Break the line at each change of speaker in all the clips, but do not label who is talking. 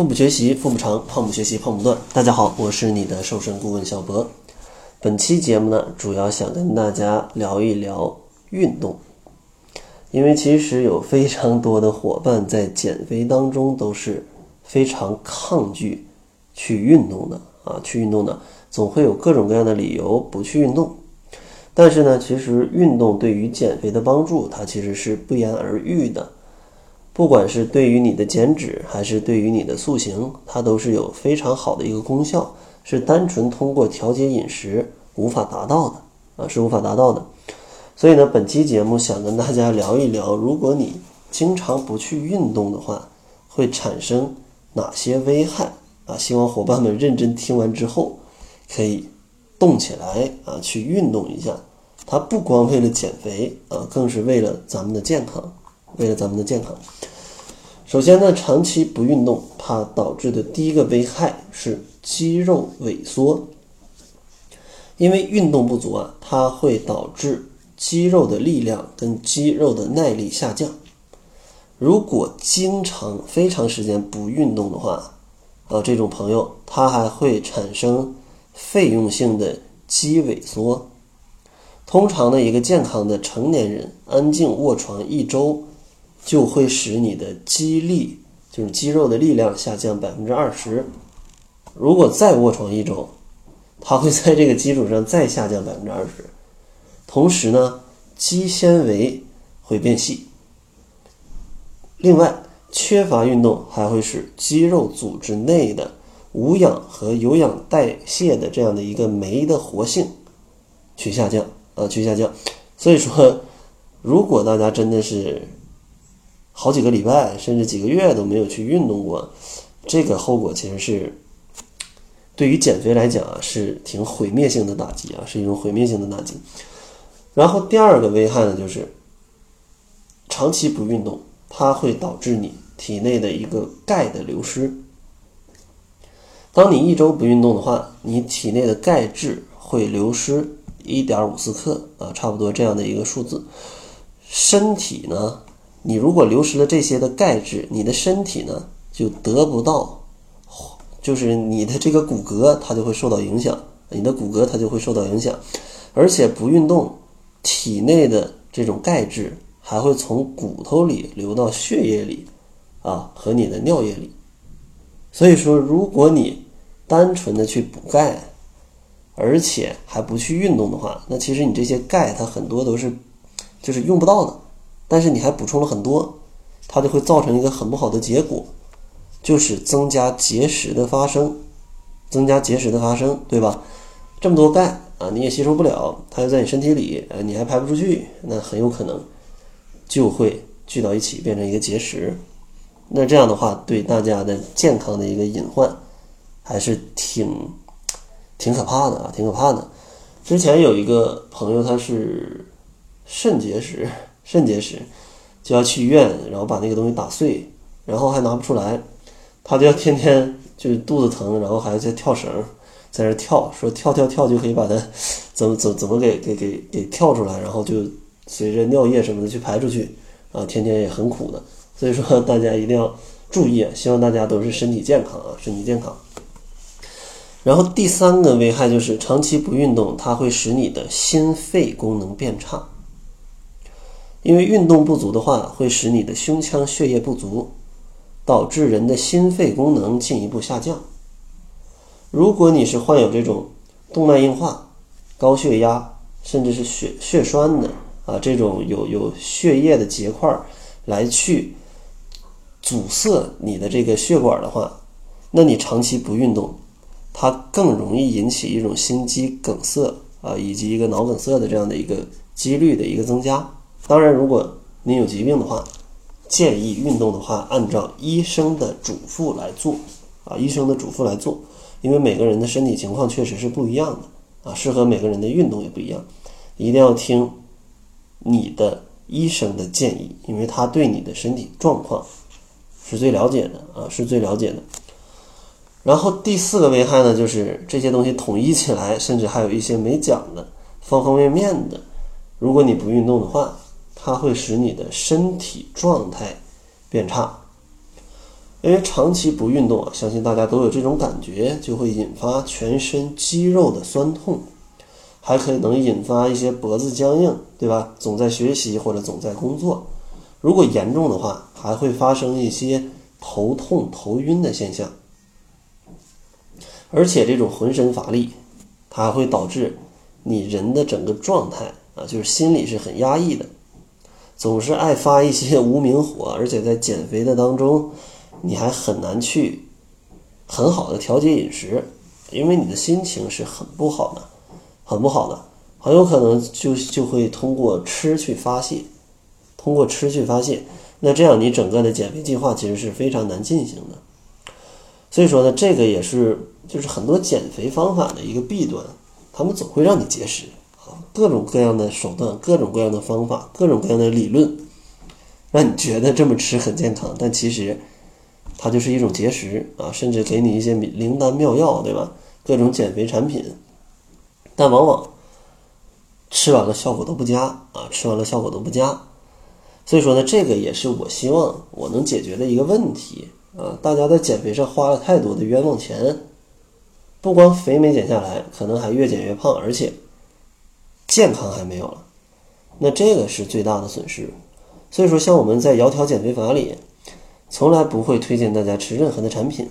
腹部学习腹部长，胖不学习胖不断。大家好，我是你的瘦身顾问小博。本期节目呢，主要想跟大家聊一聊运动，因为其实有非常多的伙伴在减肥当中都是非常抗拒去运动的啊，去运动的总会有各种各样的理由不去运动。但是呢，其实运动对于减肥的帮助，它其实是不言而喻的。不管是对于你的减脂，还是对于你的塑形，它都是有非常好的一个功效，是单纯通过调节饮食无法达到的啊，是无法达到的。所以呢，本期节目想跟大家聊一聊，如果你经常不去运动的话，会产生哪些危害啊？希望伙伴们认真听完之后，可以动起来啊，去运动一下。它不光为了减肥啊，更是为了咱们的健康，为了咱们的健康。首先呢，长期不运动，它导致的第一个危害是肌肉萎缩。因为运动不足啊，它会导致肌肉的力量跟肌肉的耐力下降。如果经常非常时间不运动的话，啊，这种朋友他还会产生费用性的肌萎缩。通常呢一个健康的成年人，安静卧床一周。就会使你的肌力，就是肌肉的力量下降百分之二十。如果再卧床一周，它会在这个基础上再下降百分之二十。同时呢，肌纤维会变细。另外，缺乏运动还会使肌肉组织内的无氧和有氧代谢的这样的一个酶的活性去下降啊，去下降。所以说，如果大家真的是，好几个礼拜，甚至几个月都没有去运动过，这个后果其实是对于减肥来讲啊，是挺毁灭性的打击啊，是一种毁灭性的打击。然后第二个危害呢，就是长期不运动，它会导致你体内的一个钙的流失。当你一周不运动的话，你体内的钙质会流失一点五四克啊，差不多这样的一个数字。身体呢？你如果流失了这些的钙质，你的身体呢就得不到，就是你的这个骨骼它就会受到影响，你的骨骼它就会受到影响，而且不运动，体内的这种钙质还会从骨头里流到血液里，啊和你的尿液里，所以说如果你单纯的去补钙，而且还不去运动的话，那其实你这些钙它很多都是就是用不到的。但是你还补充了很多，它就会造成一个很不好的结果，就是增加结石的发生，增加结石的发生，对吧？这么多钙啊，你也吸收不了，它又在你身体里，呃，你还排不出去，那很有可能就会聚到一起变成一个结石。那这样的话，对大家的健康的一个隐患还是挺挺可怕的啊，挺可怕的。之前有一个朋友，他是肾结石。肾结石就要去医院，然后把那个东西打碎，然后还拿不出来，他就要天天就是肚子疼，然后还要在跳绳，在那跳，说跳跳跳就可以把它 怎么怎怎么给给给给跳出来，然后就随着尿液什么的去排出去，啊，天天也很苦的，所以说大家一定要注意，希望大家都是身体健康啊，身体健康。然后第三个危害就是长期不运动，它会使你的心肺功能变差。因为运动不足的话，会使你的胸腔血液不足，导致人的心肺功能进一步下降。如果你是患有这种动脉硬化、高血压，甚至是血血栓的啊，这种有有血液的结块来去阻塞你的这个血管的话，那你长期不运动，它更容易引起一种心肌梗塞啊，以及一个脑梗塞的这样的一个几率的一个增加。当然，如果您有疾病的话，建议运动的话，按照医生的嘱咐来做啊，医生的嘱咐来做，因为每个人的身体情况确实是不一样的啊，适合每个人的运动也不一样，一定要听你的医生的建议，因为他对你的身体状况是最了解的啊，是最了解的。然后第四个危害呢，就是这些东西统一起来，甚至还有一些没讲的，方方面面的，如果你不运动的话。它会使你的身体状态变差。因为长期不运动啊，相信大家都有这种感觉，就会引发全身肌肉的酸痛，还可能引发一些脖子僵硬，对吧？总在学习或者总在工作，如果严重的话，还会发生一些头痛、头晕的现象，而且这种浑身乏力，它还会导致你人的整个状态啊，就是心里是很压抑的，总是爱发一些无名火，而且在减肥的当中。你还很难去很好的调节饮食，因为你的心情是很不好的，很不好的，很有可能就就会通过吃去发泄，通过吃去发泄，那这样你整个的减肥计划其实是非常难进行的。所以说呢，这个也是就是很多减肥方法的一个弊端，他们总会让你节食，各种各样的手段，各种各样的方法，各种各样的理论，让你觉得这么吃很健康，但其实。它就是一种节食啊，甚至给你一些灵丹妙药，对吧？各种减肥产品，但往往吃完了效果都不佳啊，吃完了效果都不佳。所以说呢，这个也是我希望我能解决的一个问题啊。大家在减肥上花了太多的冤枉钱，不光肥没减下来，可能还越减越胖，而且健康还没有了，那这个是最大的损失。所以说，像我们在窈窕减肥法里。从来不会推荐大家吃任何的产品，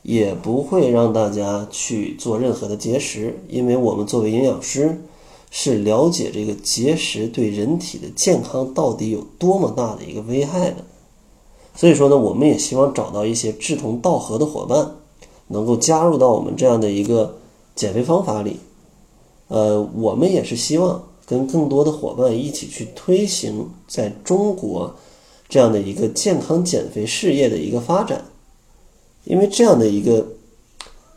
也不会让大家去做任何的节食，因为我们作为营养师，是了解这个节食对人体的健康到底有多么大的一个危害的。所以说呢，我们也希望找到一些志同道合的伙伴，能够加入到我们这样的一个减肥方法里。呃，我们也是希望跟更多的伙伴一起去推行在中国。这样的一个健康减肥事业的一个发展，因为这样的一个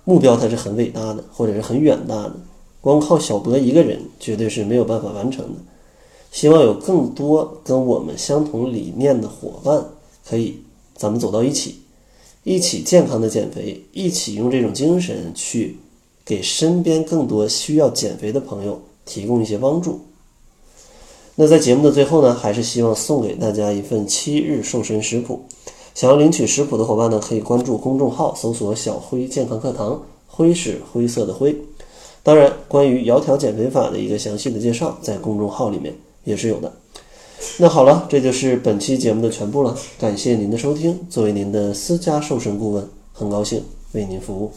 目标它是很伟大的，或者是很远大的，光靠小博一个人绝对是没有办法完成的。希望有更多跟我们相同理念的伙伴，可以咱们走到一起，一起健康的减肥，一起用这种精神去给身边更多需要减肥的朋友提供一些帮助。那在节目的最后呢，还是希望送给大家一份七日瘦身食谱。想要领取食谱的伙伴呢，可以关注公众号，搜索“小辉健康课堂”，辉是灰色的灰。当然，关于窈窕减肥法的一个详细的介绍，在公众号里面也是有的。那好了，这就是本期节目的全部了。感谢您的收听，作为您的私家瘦身顾问，很高兴为您服务。